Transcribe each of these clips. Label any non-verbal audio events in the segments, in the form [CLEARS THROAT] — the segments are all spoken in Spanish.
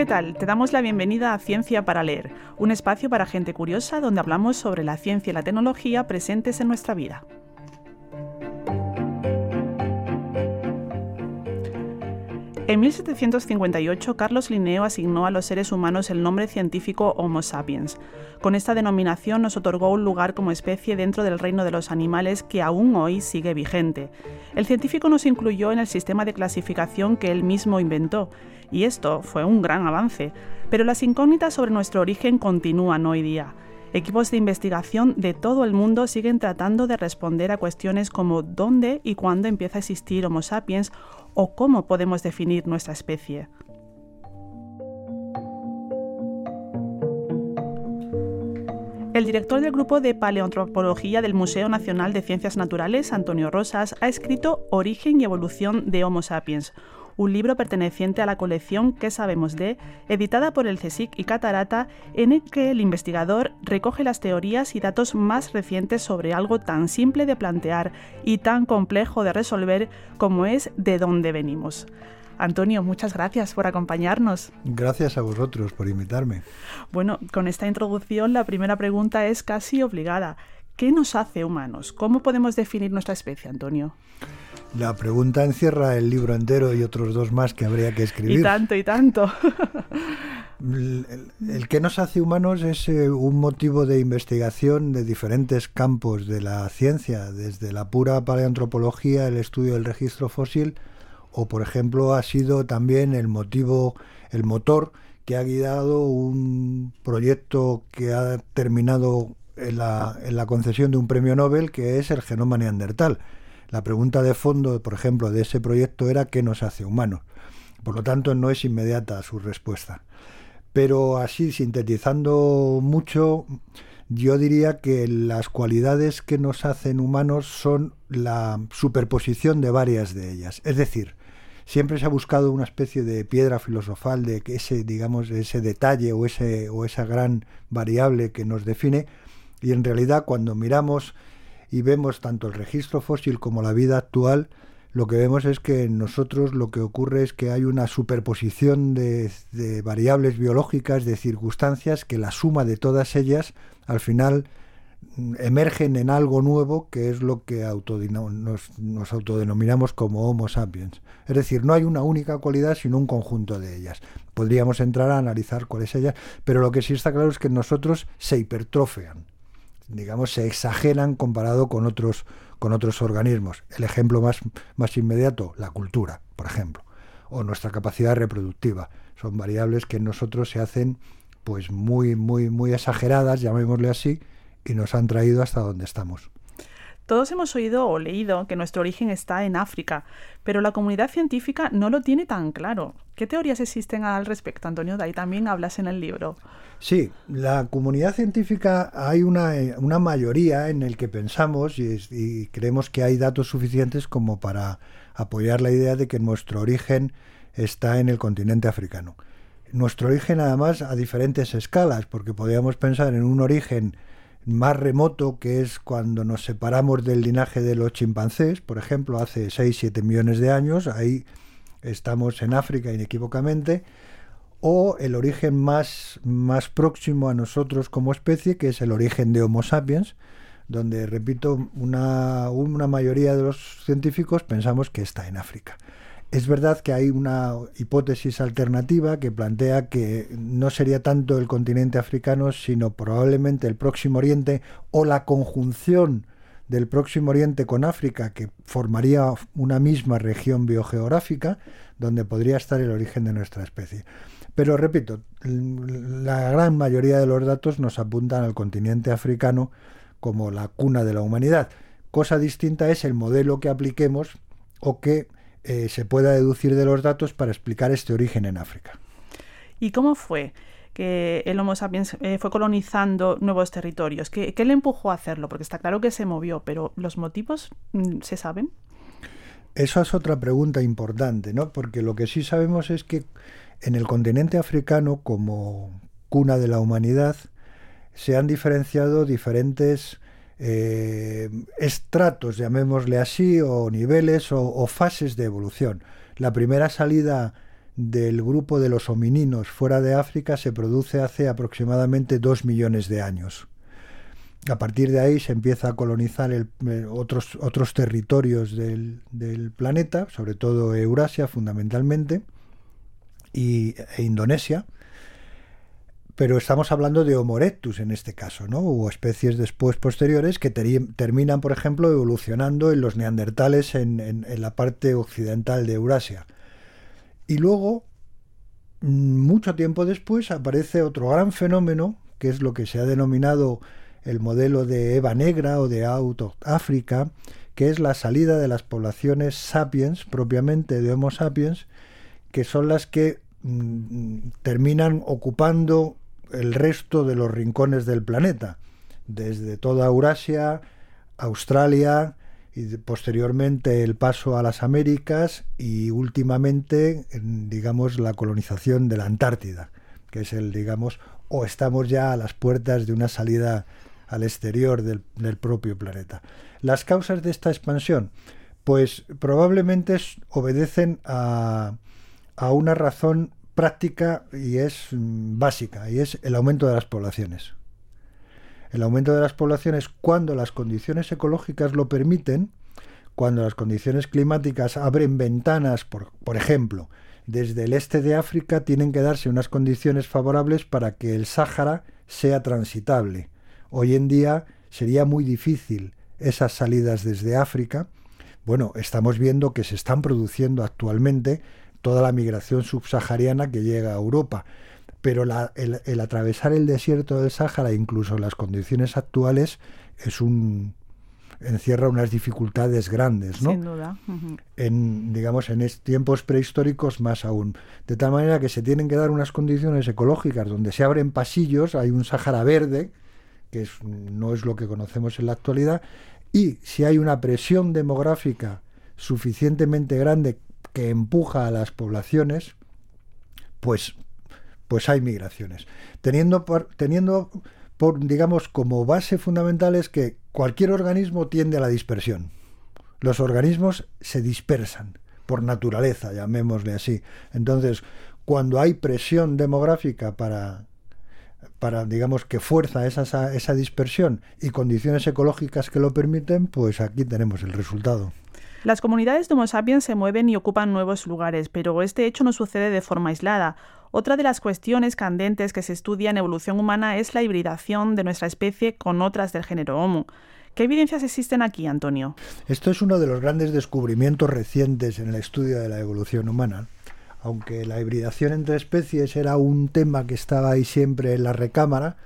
¿Qué tal? Te damos la bienvenida a Ciencia para Leer, un espacio para gente curiosa donde hablamos sobre la ciencia y la tecnología presentes en nuestra vida. En 1758, Carlos Linneo asignó a los seres humanos el nombre científico Homo sapiens. Con esta denominación nos otorgó un lugar como especie dentro del reino de los animales que aún hoy sigue vigente. El científico nos incluyó en el sistema de clasificación que él mismo inventó, y esto fue un gran avance, pero las incógnitas sobre nuestro origen continúan hoy día. Equipos de investigación de todo el mundo siguen tratando de responder a cuestiones como dónde y cuándo empieza a existir Homo sapiens o cómo podemos definir nuestra especie. El director del grupo de paleoantropología del Museo Nacional de Ciencias Naturales, Antonio Rosas, ha escrito Origen y evolución de Homo sapiens, un libro perteneciente a la colección ¿Qué sabemos de?, editada por el CSIC y Catarata, en el que el investigador recoge las teorías y datos más recientes sobre algo tan simple de plantear y tan complejo de resolver como es de dónde venimos. Antonio, muchas gracias por acompañarnos. Gracias a vosotros por invitarme. Bueno, con esta introducción la primera pregunta es casi obligada. ¿Qué nos hace humanos? ¿Cómo podemos definir nuestra especie, Antonio? La pregunta encierra el libro entero y otros dos más que habría que escribir. Y tanto, y tanto. el, que nos hace humanos es eh, un motivo de investigación de diferentes campos de la ciencia, desde la pura paleoantropología, el estudio del registro fósil, o por ejemplo ha sido también el motivo, el motor que ha guiado un proyecto que ha terminado en la, en la concesión de un premio Nobel, que es el genoma neandertal la pregunta de fondo, por ejemplo, de ese proyecto era ¿qué nos hace humanos? Por lo tanto, no es inmediata su respuesta. Pero así, sintetizando mucho, yo diría que las cualidades que nos hacen humanos son la superposición de varias de ellas. Es decir, siempre se ha buscado una especie de piedra filosofal de ese, digamos, ese detalle o, ese, o esa gran variable que nos define. Y en realidad, cuando miramos y vemos tanto el registro fósil como la vida actual, lo que vemos es que en nosotros lo que ocurre es que hay una superposición de, variables biológicas, de circunstancias, que la suma de todas ellas al final mm, emergen en algo nuevo que es lo que nos, nos, autodenominamos como Homo sapiens. Es decir, no hay una única cualidad, sino un conjunto de ellas. Podríamos entrar a analizar cuál es ella, pero lo que sí está claro es que nosotros se hipertrofean digamos, se exageran comparado con otros, con otros organismos. El ejemplo más, más inmediato, la cultura, por ejemplo, o nuestra capacidad reproductiva. Son variables que en nosotros se hacen pues muy, muy, muy exageradas, llamémosle así, y nos han traído hasta donde estamos. Todos hemos oído o leído que nuestro origen está en África, pero la comunidad científica no lo tiene tan claro. ¿Qué teorías existen al respecto, Antonio? De ahí también hablas en el libro. Sí, la comunidad científica hay una, eh, una mayoría en el que pensamos y, y creemos que hay datos suficientes como para apoyar la idea de que nuestro origen está en el continente africano. Nuestro origen, además, a diferentes escalas, porque podríamos pensar en un origen más remoto, que es cuando nos separamos del linaje de los chimpancés, por ejemplo, hace 6-7 millones de años, ahí estamos en África inequívocamente, o el origen más, más próximo a nosotros como especie, que es el origen de Homo sapiens, donde, repito, una, una mayoría de los científicos pensamos que está en África. Es verdad que hay una hipótesis alternativa que plantea que no sería tanto el continente africano, sino probablemente el Próximo Oriente o la conjunción del Próximo Oriente con África, que formaría una misma región biogeográfica donde podría estar el origen de nuestra especie. Pero repito, la gran mayoría de los datos nos apuntan al continente africano como la cuna de la humanidad. Cosa distinta es el modelo que apliquemos o que eh, se pueda deducir de los datos para explicar este origen en África. ¿Y cómo fue que el Homo sapiens eh, fue colonizando nuevos territorios? ¿Qué, le empujó a hacerlo? Porque está claro que se movió, pero ¿los motivos mm, se saben? Esa es otra pregunta importante, ¿no? Porque lo que sí sabemos es que en el continente africano, como cuna de la humanidad, se han diferenciado diferentes eh, estratos, llamémosle así, o niveles o, fases de evolución. La primera salida del grupo de los homininos fuera de África se produce hace aproximadamente dos millones de años. A partir de ahí se empieza a colonizar eh, otros, otros territorios del, planeta, sobre todo Eurasia fundamentalmente, y, e Indonesia, pero estamos hablando de Homo erectus en este caso, ¿no? O especies después posteriores que terminan, por ejemplo, evolucionando en los neandertales en, la parte occidental de Eurasia. Y luego, mm, mucho tiempo después, aparece otro gran fenómeno, que es lo que se ha denominado el modelo de Eva Negra o de Out África, que es la salida de las poblaciones sapiens, propiamente de Homo sapiens, que son las que mm, terminan ocupando el resto de los rincones del planeta, desde toda Eurasia, Australia y posteriormente el paso a las Américas y últimamente, digamos, la colonización de la Antártida, que es el, digamos, o estamos ya a las puertas de una salida al exterior del, propio planeta. Las causas de esta expansión, pues probablemente obedecen a, a una razón práctica y es mm, básica, y es el aumento de las poblaciones. El aumento de las poblaciones cuando las condiciones ecológicas lo permiten, cuando las condiciones climáticas abren ventanas, por, por ejemplo, desde el este de África tienen que darse unas condiciones favorables para que el Sáhara sea transitable. Hoy en día sería muy difícil esas salidas desde África. Bueno, estamos viendo que se están produciendo actualmente toda la migración subsahariana que llega a Europa. Pero el, atravesar el desierto del Sáhara, incluso en las condiciones actuales, es un encierra unas dificultades grandes, ¿no? Sin duda. En digamos en tiempos prehistóricos más aún, de tal manera que se tienen que dar unas condiciones ecológicas donde se abren pasillos, hay un Sáhara verde que no es lo que conocemos en la actualidad, y si hay una presión demográfica suficientemente grande que empuja a las poblaciones, pues, pues hay migraciones. Teniendo por, teniendo por, digamos, como base fundamental es que cualquier organismo tiende a la dispersión. Los organismos se dispersan por naturaleza, llamémosle así. Entonces, cuando hay presión demográfica para para, digamos, que fuerza esa, esa dispersión y condiciones ecológicas que lo permiten, pues aquí tenemos el resultado. Las comunidades de Homo sapiens se mueven y ocupan nuevos lugares, pero este hecho no sucede de forma aislada. Otra de las cuestiones candentes que se estudia en evolución humana es la hibridación de nuestra especie con otras del género Homo. ¿Qué evidencias existen aquí, Antonio? Esto es uno de los grandes descubrimientos recientes en el estudio de la evolución humana aunque la hibridación entre especies era un tema que estaba ahí siempre en la recámara,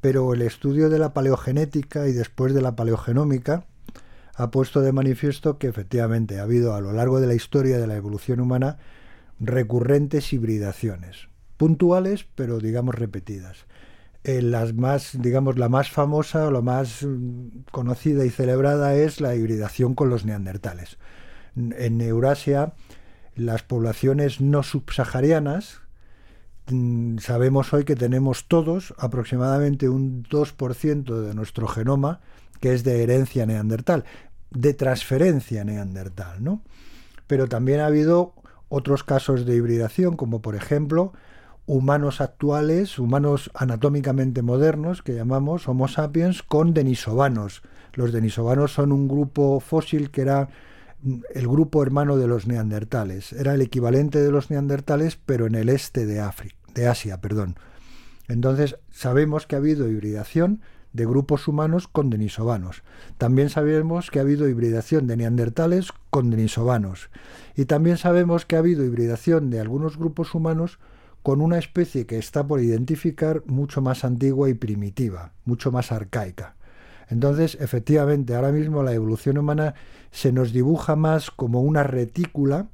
pero el estudio de la paleogenética y después de la paleogenómica ha puesto de manifiesto que efectivamente ha habido a lo largo de la historia de la evolución humana recurrentes hibridaciones, puntuales pero digamos repetidas. En las más, digamos, la más famosa o la más mm, conocida y celebrada es la hibridación con los neandertales. En Eurasia las poblaciones no subsaharianas, mm, sabemos hoy que tenemos todos aproximadamente un 2% de nuestro genoma que es de herencia neandertal, de transferencia neandertal, ¿no? Pero también ha habido otros casos de hibridación, como por ejemplo humanos actuales, humanos anatómicamente modernos, que llamamos Homo sapiens, con denisovanos. Los denisovanos son un grupo fósil que era el grupo hermano de los neandertales. Era el equivalente de los neandertales, pero en el este de, África, de Asia. Perdón. Entonces sabemos que ha habido hibridación de grupos humanos con denisovanos. También sabemos que ha habido hibridación de neandertales con denisovanos. Y también sabemos que ha habido hibridación de algunos grupos humanos con una especie que está por identificar mucho más antigua y primitiva, mucho más arcaica. Entonces, efectivamente, ahora mismo la evolución humana se nos dibuja más como una retícula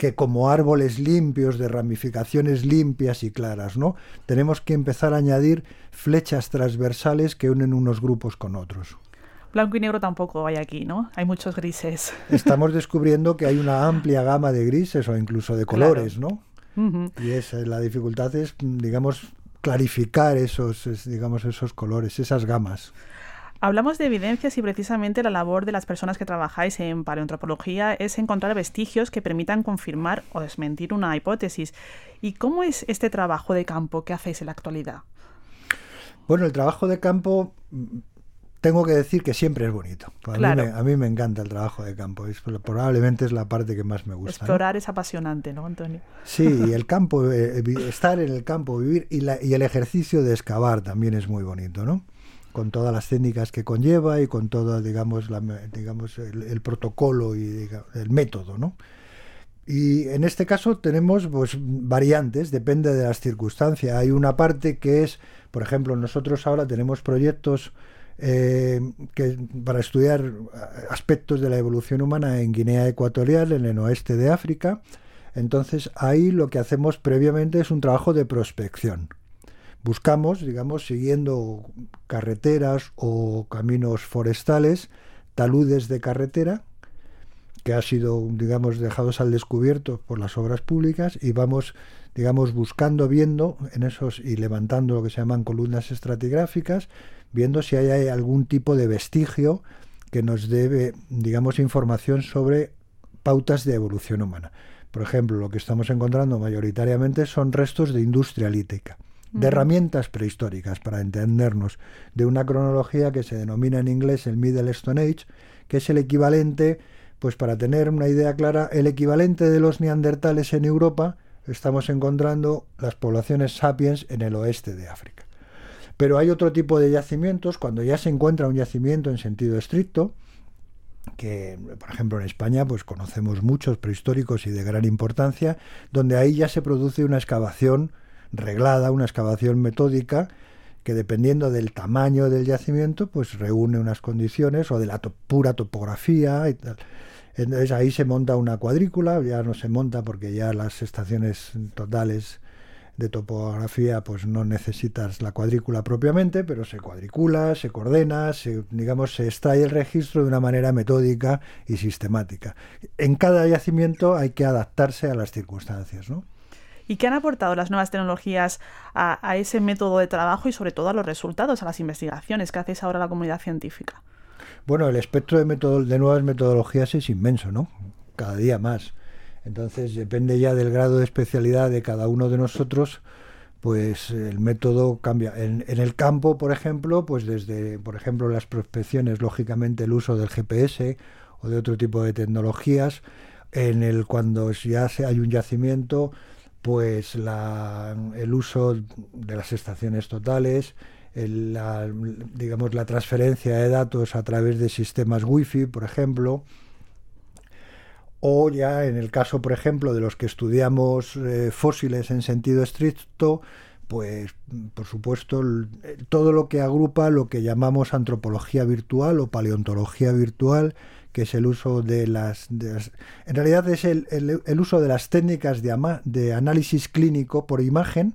que como árboles limpios de ramificaciones limpias y claras, ¿no? Tenemos que empezar a añadir flechas transversales que unen unos grupos con otros. Blanco y negro tampoco hay aquí, ¿no? Hay muchos grises. Estamos [LAUGHS] descubriendo que hay una amplia gama de grises o incluso de colores, ¿no? Y es, la dificultad es, digamos, clarificar esos, digamos, esos colores, esas gamas. Hablamos de evidencias y precisamente la labor de las personas que trabajáis en paleoantropología es encontrar vestigios que permitan confirmar o desmentir una hipótesis. ¿Y cómo es este trabajo de campo que hacéis en la actualidad? Bueno, el trabajo de campo tengo que decir que siempre es bonito. A, mí me, encanta el trabajo de campo. probablemente es la parte que más me gusta. Explorar es apasionante, ¿no, Antonio? Sí, [LAUGHS] el campo, eh, eh, estar en el campo, vivir y, y, el ejercicio de excavar también es muy bonito, ¿no? Con todas las técnicas que conlleva y con todo, digamos, la, digamos el, protocolo y el método, ¿no? Y en este caso tenemos pues, variantes, depende de las circunstancias. Hay una parte que es, por ejemplo, nosotros ahora tenemos proyectos eh, que, para estudiar aspectos de la evolución humana en Guinea Ecuatorial, en el oeste de África. Entonces ahí lo que hacemos previamente es un trabajo de prospección. Buscamos, digamos, siguiendo carreteras o caminos forestales, taludes de carretera, que ha sido, digamos, dejados al descubierto por las obras públicas y vamos, digamos, buscando, viendo en esos y levantando lo que se llaman columnas estratigráficas viendo si hay algún tipo de vestigio que nos debe, digamos, información sobre pautas de evolución humana. Por ejemplo, lo que estamos encontrando mayoritariamente son restos de industria lítica, de herramientas prehistóricas, para entendernos, de una cronología que se denomina en inglés el Middle Stone Age, que es el equivalente, pues para tener una idea clara, el equivalente de los neandertales en Europa, estamos encontrando las poblaciones sapiens en el oeste de África. Pero hay otro tipo de yacimientos, cuando ya se encuentra un yacimiento en sentido estricto, que por ejemplo en España pues conocemos muchos prehistóricos y de gran importancia, donde ahí ya se produce una excavación reglada, una excavación metódica, que dependiendo del tamaño del yacimiento, pues reúne unas condiciones o de la pura topografía y tal. Entonces ahí se monta una cuadrícula, ya no se monta porque ya las estaciones totales de topografía, pues no necesitas la cuadrícula propiamente, pero se cuadricula, se coordena, se, digamos, se extrae el registro de una manera metódica y sistemática. En cada yacimiento hay que adaptarse a las circunstancias, ¿no? ¿Y qué han aportado las nuevas tecnologías a, ese método de trabajo y sobre todo a los resultados, a las investigaciones que hacéis ahora la comunidad científica? Bueno, el espectro de, nuevas metodologías es inmenso, ¿no? Cada día más. Entonces depende ya del grado de especialidad de cada uno de nosotros, pues el método cambia. En, el campo, por ejemplo, pues desde, por ejemplo, las prospecciones, lógicamente el uso del GPS o de otro tipo de tecnologías. En el cuando ya hay un yacimiento, pues el uso de las estaciones totales, la, digamos la transferencia de datos a través de sistemas wifi, por ejemplo, o ya en el caso, por ejemplo, de los que estudiamos eh, fósiles en sentido estricto, pues por supuesto todo lo que agrupa lo que llamamos antropología virtual o paleontología virtual, que es el uso de las... en realidad es el, el, uso de las técnicas de, de análisis clínico por imagen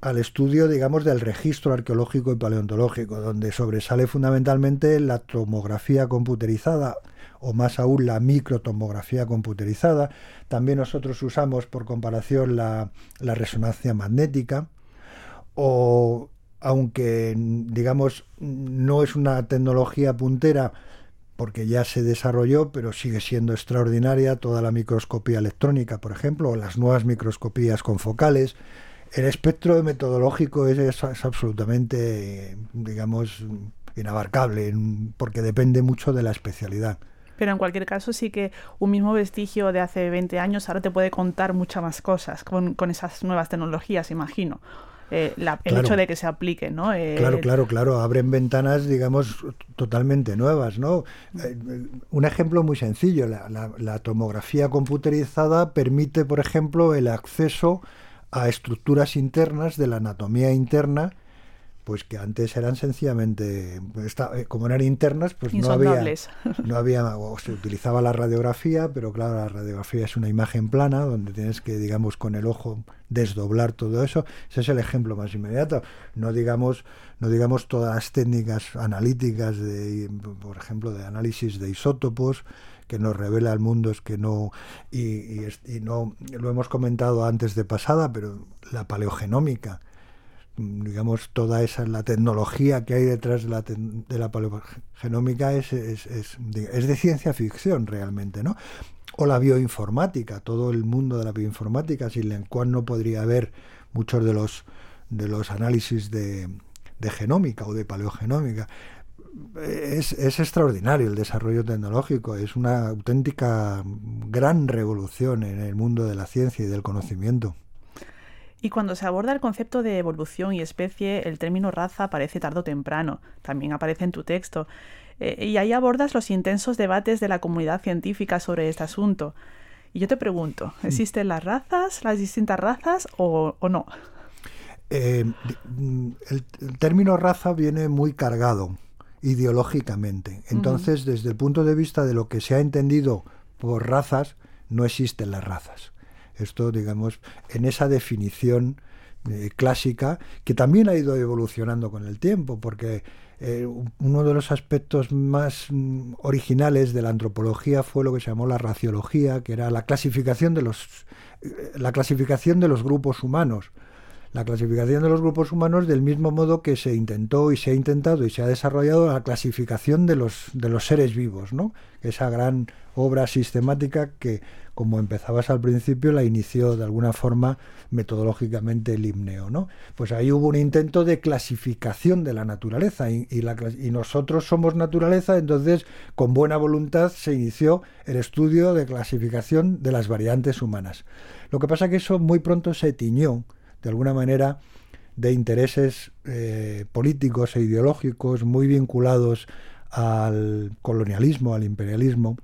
al estudio, digamos, del registro arqueológico y paleontológico, donde sobresale fundamentalmente la tomografía computerizada o más aún la microtomografía computerizada. También nosotros usamos por comparación la, resonancia magnética o aunque digamos no es una tecnología puntera porque ya se desarrolló, pero sigue siendo extraordinaria toda la microscopía electrónica, por ejemplo, o las nuevas microscopías con focales. El espectro metodológico es, es absolutamente, digamos, inabarcable, porque depende mucho de la especialidad. Pero en cualquier caso sí que un mismo vestigio de hace 20 años ahora te puede contar muchas más cosas con, esas nuevas tecnologías, imagino. Eh, el hecho de que se aplique, ¿no? Eh, claro, claro, claro, abren ventanas, digamos, totalmente nuevas, ¿no? Eh, un ejemplo muy sencillo, la, tomografía computerizada permite, por ejemplo, el acceso a estructuras internas de la anatomía interna pues que antes eran sencillamente eh, como eran internas pues no había [LAUGHS] no había o se utilizaba la radiografía pero claro la radiografía es una imagen plana donde tienes que digamos con el ojo desdoblar todo eso. Ese es el ejemplo más inmediato. No digamos no digamos todas las técnicas analíticas de por ejemplo de análisis de isótopos que nos revela el mundo es que no y, y no lo hemos comentado antes de pasada pero la paleogenómica digamos, toda esa la tecnología que hay detrás de la, de la paleogenómica es, es, es, de ciencia ficción realmente, ¿no? O la bioinformática, todo el mundo de la bioinformática, sin el cual no podría haber muchos de los, de los análisis de, de genómica o de paleogenómica. Es, es, extraordinario el desarrollo tecnológico, es una auténtica gran revolución en el mundo de la ciencia y del conocimiento. Y cuando se aborda el concepto de evolución y especie, el término raza aparece tarde o temprano, también aparece en tu texto. Eh, y ahí abordas los intensos debates de la comunidad científica sobre este asunto. Y yo te pregunto, mm. ¿existen las razas, las distintas razas o, no? Eh, el, término raza viene muy cargado ideológicamente. Entonces, desde el punto de vista de lo que se ha entendido por razas, no existen las razas. Esto, digamos, en esa definición eh, clásica, que también ha ido evolucionando con el tiempo, porque eh, uno de los aspectos más mm, originales de la antropología fue lo que se llamó la raciología, que era la clasificación de los, eh, la clasificación de los grupos humanos la clasificación de los grupos humanos del mismo modo que se intentó y se ha intentado y se ha desarrollado la clasificación de los, de los seres vivos, ¿no? Esa gran obra sistemática que, como empezabas al principio, la inició de alguna forma metodológicamente el himneo, ¿no? Pues ahí hubo un intento de clasificación de la naturaleza y, y nosotros somos naturaleza, entonces con buena voluntad se inició el estudio de clasificación de las variantes humanas. Lo que pasa que eso muy pronto se tiñó de alguna manera, de intereses eh, políticos e ideológicos muy vinculados al colonialismo, al imperialismo,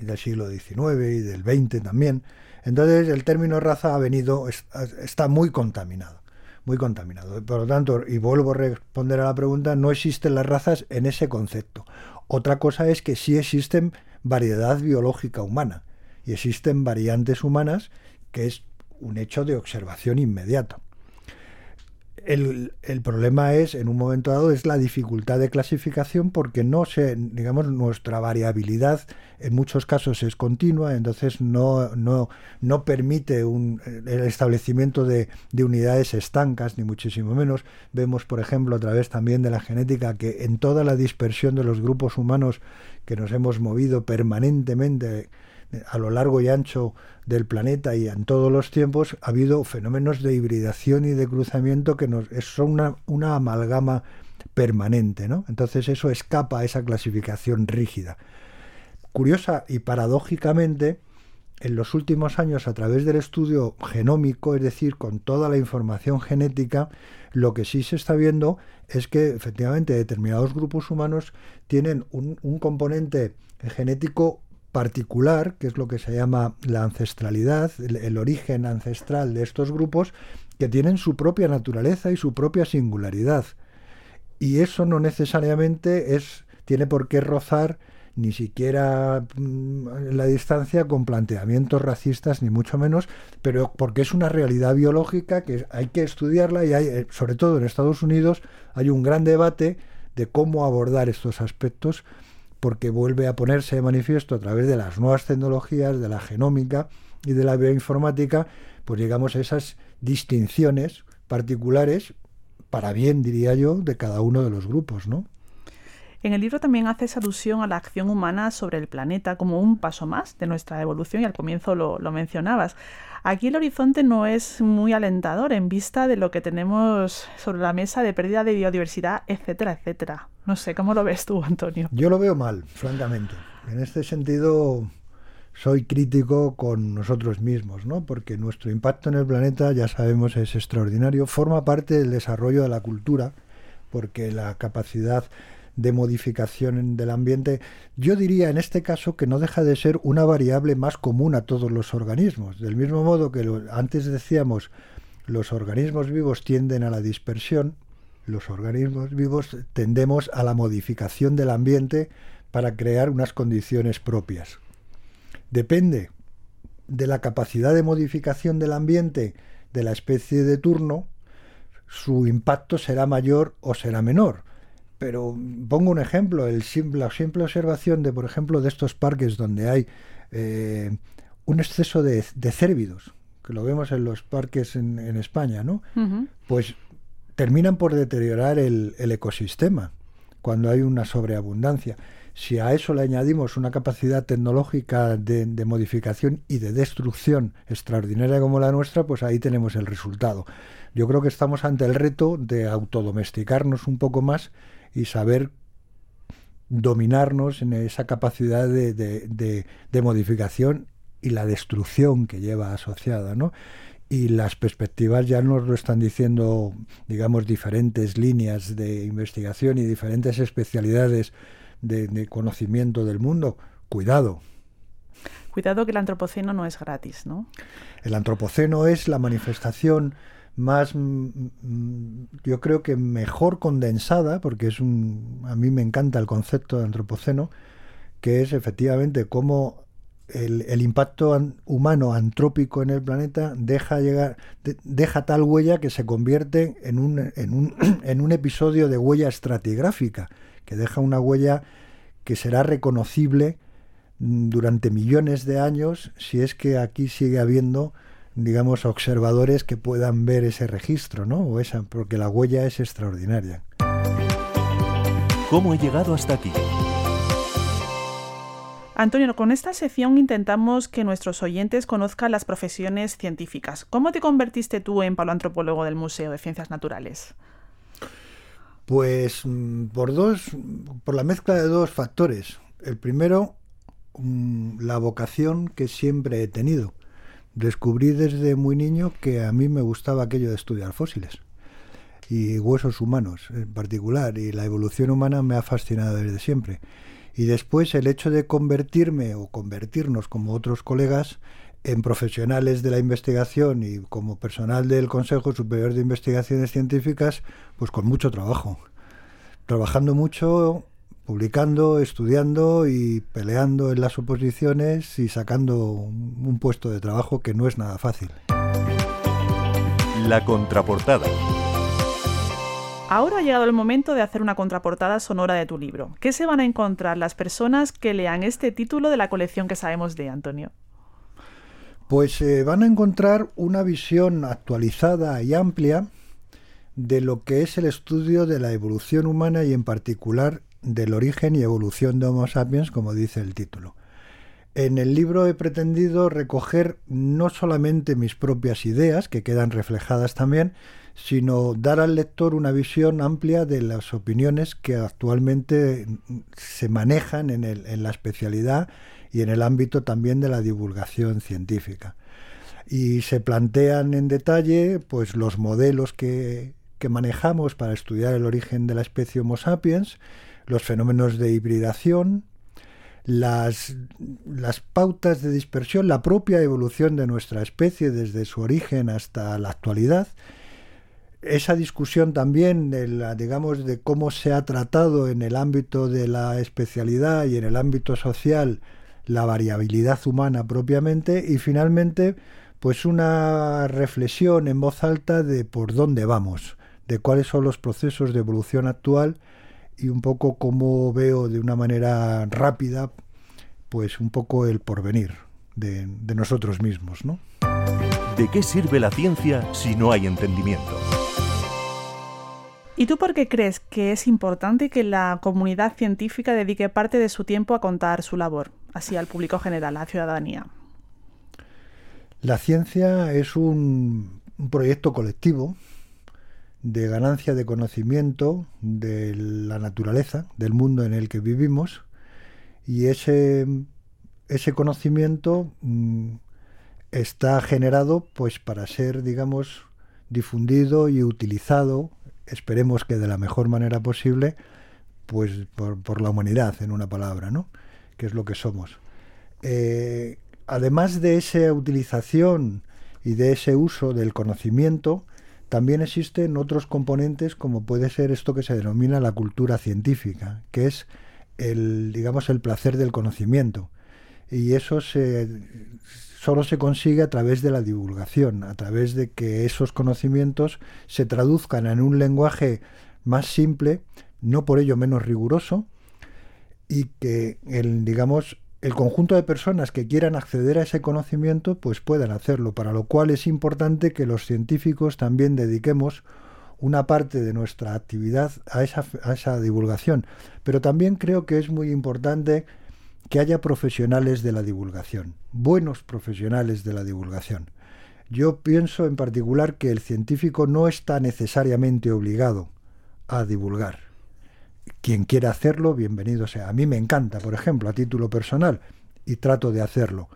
del siglo XIX y del XX también. Entonces el término raza ha venido, está muy contaminado, muy contaminado. Por lo tanto, y vuelvo a responder a la pregunta, no existen las razas en ese concepto. Otra cosa es que sí existen variedad biológica humana y existen variantes humanas, que es un hecho de observación inmediato. El, problema es, en un momento dado, es la dificultad de clasificación porque no se, digamos, nuestra variabilidad en muchos casos es continua, entonces no, no, no permite un, el establecimiento de, de, unidades estancas, ni muchísimo menos. Vemos, por ejemplo, a través también de la genética, que en toda la dispersión de los grupos humanos que nos hemos movido permanentemente a lo largo y ancho del planeta y en todos los tiempos ha habido fenómenos de hibridación y de cruzamiento que nos, son una, una amalgama permanente. Entonces eso escapa a esa clasificación rígida. Curiosa y paradójicamente, en los últimos años, a través del estudio genómico, es decir, con toda la información genética, lo que sí se está viendo es que efectivamente determinados grupos humanos tienen un componente genético particular, que es lo que se llama la ancestralidad, el, origen ancestral de estos grupos, que tienen su propia naturaleza y su propia singularidad. Y eso no necesariamente es, tiene por qué rozar ni siquiera mm, la distancia con planteamientos racistas, ni mucho menos, pero porque es una realidad biológica que hay que estudiarla y hay, eh, sobre todo en Estados Unidos, hay un gran debate de cómo abordar estos aspectos porque vuelve a ponerse de manifiesto a través de las nuevas tecnologías, de la genómica y de la bioinformática, pues llegamos a esas distinciones particulares, para bien, diría yo, de cada uno de los grupos, ¿no? En el libro también haces alusión a la acción humana sobre el planeta como un paso más de nuestra evolución y al comienzo lo, lo mencionabas. Aquí el horizonte no es muy alentador en vista de lo que tenemos sobre la mesa de pérdida de biodiversidad, etcétera, etcétera. No sé, ¿cómo lo ves tú, Antonio? Yo lo veo mal, francamente. En este sentido, soy crítico con nosotros mismos, ¿no? Porque nuestro impacto en el planeta, ya sabemos, es extraordinario. Forma parte del desarrollo de la cultura, porque la capacidad de modificación del ambiente, yo diría en este caso que no deja de ser una variable más común a todos los organismos. Del mismo modo que antes decíamos, los organismos vivos tienden a la dispersión, los organismos vivos tendemos a la modificación del ambiente para crear unas condiciones propias. Depende de la capacidad de modificación del ambiente de la especie de turno, su impacto será mayor o será menor. Pero pongo un ejemplo, el simple, la simple observación de, por ejemplo, de estos parques donde hay eh, un exceso de, de, cérvidos, que lo vemos en los parques en, España, ¿no? Pues terminan por deteriorar el, ecosistema cuando hay una sobreabundancia. Si a eso le añadimos una capacidad tecnológica de, de, modificación y de destrucción extraordinaria como la nuestra, pues ahí tenemos el resultado. Yo creo que estamos ante el reto de autodomesticarnos un poco más y saber dominarnos en esa capacidad de, de, modificación y la destrucción que lleva asociada, ¿no? Y las perspectivas ya nos lo están diciendo, digamos, diferentes líneas de investigación y diferentes especialidades de, conocimiento del mundo. Cuidado. Cuidado que el antropoceno no es gratis, ¿no? El antropoceno es la manifestación más, mm, mm, yo creo que mejor condensada, porque es un, a mí me encanta el concepto de antropoceno, que es efectivamente cómo el, impacto humano antrópico en el planeta deja llegar, deja tal huella que se convierte en un, en, un, [CLEARS THROAT] en un episodio de huella estratigráfica, que deja una huella que será reconocible mm, durante millones de años si es que aquí sigue habiendo digamos, observadores que puedan ver ese registro, ¿no? O esa, porque la huella es extraordinaria. ¿Cómo he llegado hasta aquí? Antonio, con esta sección intentamos que nuestros oyentes conozcan las profesiones científicas. ¿Cómo te convertiste tú en paleoantropólogo del Museo de Ciencias Naturales? Pues mm, por dos, por la mezcla de dos factores. El primero, mm, la vocación que siempre he tenido descubrí desde muy niño que a mí me gustaba aquello de estudiar fósiles y huesos humanos en particular y la evolución humana me ha fascinado desde siempre. Y después el hecho de convertirme o convertirnos como otros colegas en profesionales de la investigación y como personal del Consejo Superior de Investigaciones Científicas, pues con mucho trabajo. Trabajando mucho publicando, estudiando y peleando en las oposiciones y sacando un puesto de trabajo que no es nada fácil. La contraportada. Ahora ha llegado el momento de hacer una contraportada sonora de tu libro. ¿Qué se van a encontrar las personas que lean este título de la colección que sabemos de Antonio? Pues se eh, van a encontrar una visión actualizada y amplia de lo que es el estudio de la evolución humana y en particular del origen y evolución de Homo sapiens, como dice el título. En el libro he pretendido recoger no solamente mis propias ideas, que quedan reflejadas también, sino dar al lector una visión amplia de las opiniones que actualmente se manejan en, en la especialidad y en el ámbito también de la divulgación científica. Y se plantean en detalle pues, los modelos que, que manejamos para estudiar el origen de la especie Homo sapiens, los fenómenos de hibridación, las, las, pautas de dispersión, la propia evolución de nuestra especie desde su origen hasta la actualidad, esa discusión también de la, digamos de cómo se ha tratado en el ámbito de la especialidad y en el ámbito social la variabilidad humana propiamente y finalmente pues una reflexión en voz alta de por dónde vamos, de cuáles son los procesos de evolución actual y un poco cómo veo de una manera rápida, pues un poco el porvenir de, de nosotros mismos, ¿no? ¿De qué sirve la ciencia si no hay entendimiento? ¿Y tú por qué crees que es importante que la comunidad científica dedique parte de su tiempo a contar su labor, así al público general, a la ciudadanía? La ciencia es un, un proyecto colectivo de ganancia de conocimiento de la naturaleza, del mundo en el que vivimos, y ese, ese conocimiento mm, está generado pues para ser, digamos, difundido y utilizado, esperemos que de la mejor manera posible, pues por, la humanidad, en una palabra, ¿no? que es lo que somos. Eh, además de esa utilización y de ese uso del conocimiento, también existen otros componentes como puede ser esto que se denomina la cultura científica, que es el, digamos, el placer del conocimiento. Y eso se, solo se consigue a través de la divulgación, a través de que esos conocimientos se traduzcan en un lenguaje más simple, no por ello menos riguroso, y que el, digamos, el conjunto de personas que quieran acceder a ese conocimiento pues puedan hacerlo, para lo cual es importante que los científicos también dediquemos una parte de nuestra actividad a esa, a esa divulgación. Pero también creo que es muy importante que haya profesionales de la divulgación, buenos profesionales de la divulgación. Yo pienso en particular que el científico no está necesariamente obligado a divulgar. Quien quiera hacerlo, bienvenido sea. A mí me encanta, por ejemplo, a título personal, y trato de hacerlo.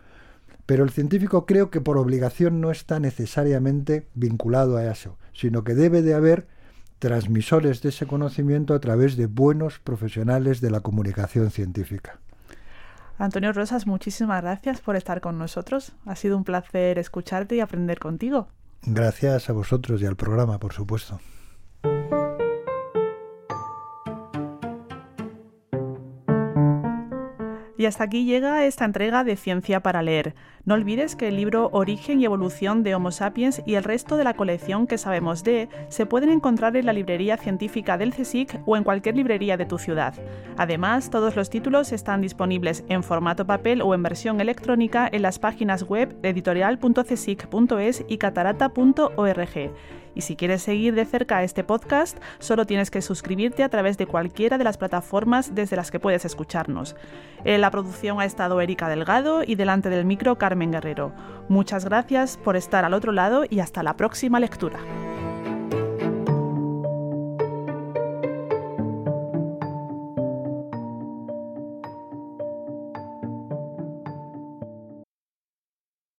Pero el científico creo que por obligación no está necesariamente vinculado a eso, sino que debe de haber transmisores de ese conocimiento a través de buenos profesionales de la comunicación científica. Antonio Rosas, muchísimas gracias por estar con nosotros. Ha sido un placer escucharte y aprender contigo. Gracias a vosotros y al programa, por supuesto. Y hasta aquí llega esta entrega de Ciencia para leer. No olvides que el libro Origen y Evolución de Homo sapiens y el resto de la colección que sabemos de se pueden encontrar en la librería científica del CSIC o en cualquier librería de tu ciudad. Además, todos los títulos están disponibles en formato papel o en versión electrónica en las páginas web editorial.csic.es y catarata.org. Y si quieres seguir de cerca este podcast, solo tienes que suscribirte a través de cualquiera de las plataformas desde las que puedes escucharnos. En la producción ha estado Erika Delgado y delante del micro Carmen Guerrero. Muchas gracias por estar al otro lado y hasta la próxima lectura.